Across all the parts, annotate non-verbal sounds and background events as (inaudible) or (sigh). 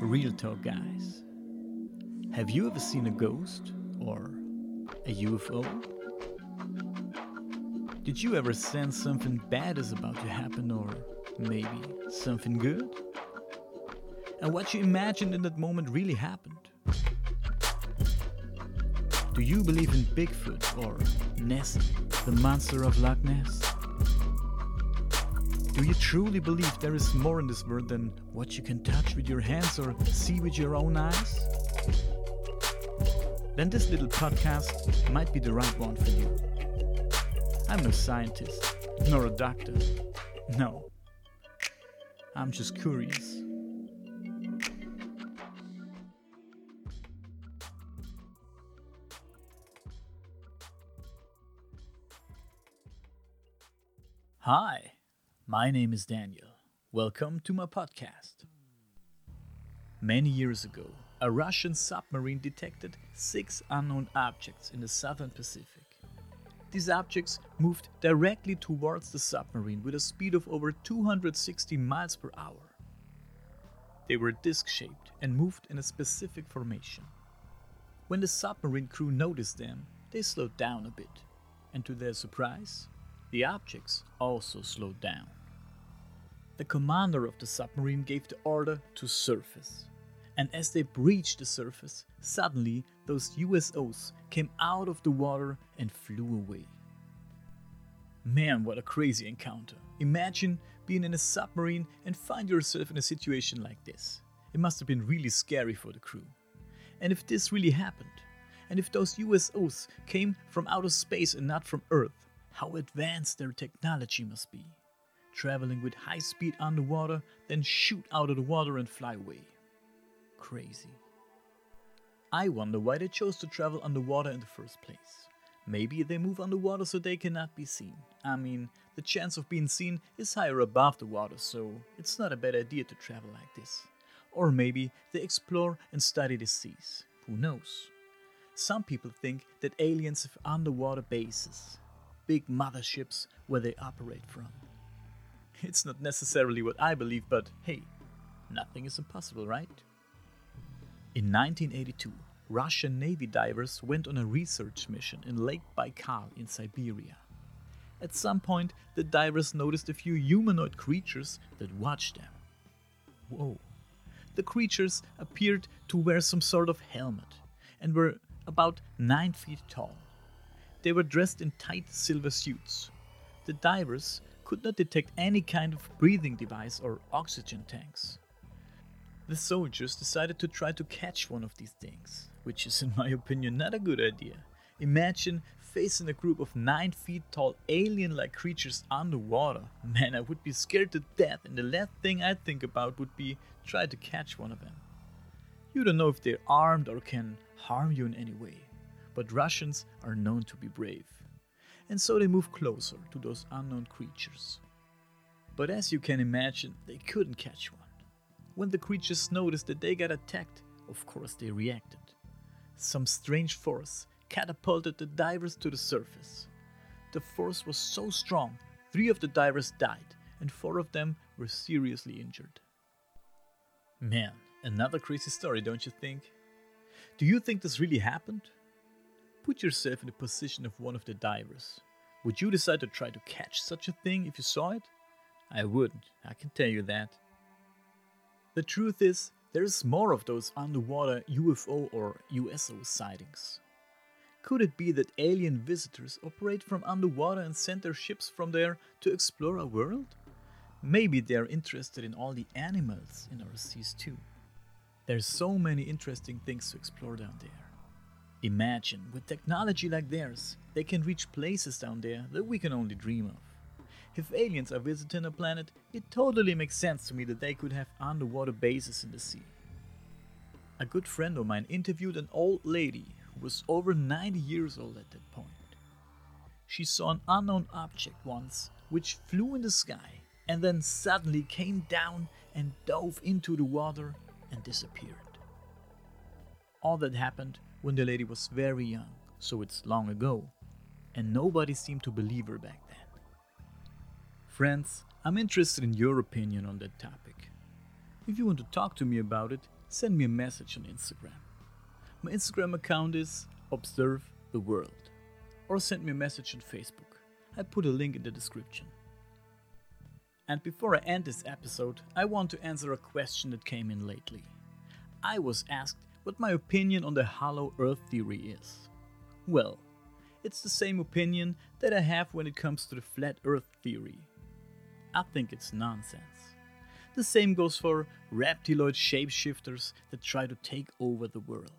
Real talk, guys. Have you ever seen a ghost or a UFO? Did you ever sense something bad is about to happen or maybe something good? And what you imagined in that moment really happened? Do you believe in Bigfoot or Nessie, the monster of Loch Ness? Do you truly believe there is more in this world than what you can touch with your hands or see with your own eyes? Then this little podcast might be the right one for you. I'm no scientist, nor a doctor. No. I'm just curious. Hi, my name is Daniel. Welcome to my podcast. Many years ago, a Russian submarine detected six unknown objects in the southern Pacific. These objects moved directly towards the submarine with a speed of over 260 miles per hour. They were disc shaped and moved in a specific formation. When the submarine crew noticed them, they slowed down a bit, and to their surprise, the objects also slowed down. The commander of the submarine gave the order to surface. And as they breached the surface, suddenly those USOs came out of the water and flew away. Man, what a crazy encounter. Imagine being in a submarine and find yourself in a situation like this. It must have been really scary for the crew. And if this really happened, and if those USOs came from outer space and not from Earth, how advanced their technology must be. Traveling with high speed underwater, then shoot out of the water and fly away. Crazy. I wonder why they chose to travel underwater in the first place. Maybe they move underwater so they cannot be seen. I mean, the chance of being seen is higher above the water, so it's not a bad idea to travel like this. Or maybe they explore and study the seas. Who knows? Some people think that aliens have underwater bases, big motherships where they operate from. (laughs) It's not necessarily what I believe, but hey, nothing is impossible, right? In 1982, Russian Navy divers went on a research mission in Lake Baikal in Siberia. At some point, the divers noticed a few humanoid creatures that watched them. Whoa. The creatures appeared to wear some sort of helmet and were about 9 feet tall. They were dressed in tight silver suits. The divers could not detect any kind of breathing device or oxygen tanks. The soldiers decided to try to catch one of these things, which is, in my opinion, not a good idea. Imagine facing a group of 9 feet tall alien like creatures underwater. Man, I would be scared to death, and the last thing I'd think about would be try to catch one of them. You don't know if they're armed or can harm you in any way, but Russians are known to be brave. And so they move closer to those unknown creatures. But as you can imagine, they couldn't catch one. When the creatures noticed that they got attacked, of course they reacted. Some strange force catapulted the divers to the surface. The force was so strong, three of the divers died, and four of them were seriously injured. Man, another crazy story, don't you think? Do you think this really happened? Put yourself in the position of one of the divers. Would you decide to try to catch such a thing if you saw it? I wouldn't, I can tell you that. The truth is, there's more of those underwater UFO or USO sightings. Could it be that alien visitors operate from underwater and send their ships from there to explore our world? Maybe they're interested in all the animals in our seas too. There's so many interesting things to explore down there. Imagine, with technology like theirs, they can reach places down there that we can only dream of. If aliens are visiting a planet, it totally makes sense to me that they could have underwater bases in the sea. A good friend of mine interviewed an old lady who was over 90 years old at that point. She saw an unknown object once which flew in the sky and then suddenly came down and dove into the water and disappeared. All that happened when the lady was very young, so it's long ago, and nobody seemed to believe her back then. Friends, I'm interested in your opinion on that topic. If you want to talk to me about it, send me a message on Instagram. My Instagram account is Observe the World. Or send me a message on Facebook. I put a link in the description. And before I end this episode, I want to answer a question that came in lately. I was asked what my opinion on the hollow earth theory is. Well, it's the same opinion that I have when it comes to the flat earth theory. I think it's nonsense. The same goes for reptiloid shapeshifters that try to take over the world.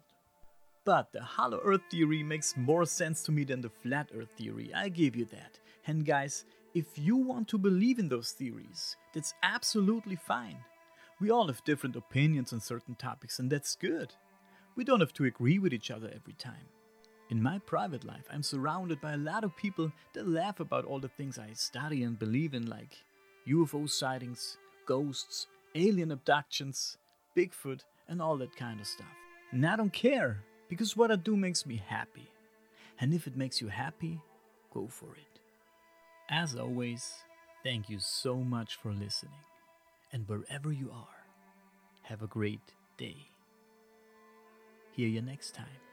But the hollow earth theory makes more sense to me than the flat earth theory, I give you that. And guys, if you want to believe in those theories, that's absolutely fine. We all have different opinions on certain topics, and that's good. We don't have to agree with each other every time. In my private life, I'm surrounded by a lot of people that laugh about all the things I study and believe in, like UFO sightings, ghosts, alien abductions, Bigfoot, and all that kind of stuff. And I don't care, because what I do makes me happy. And if it makes you happy, go for it. As always, thank you so much for listening. And wherever you are, have a great day. Hear you next time.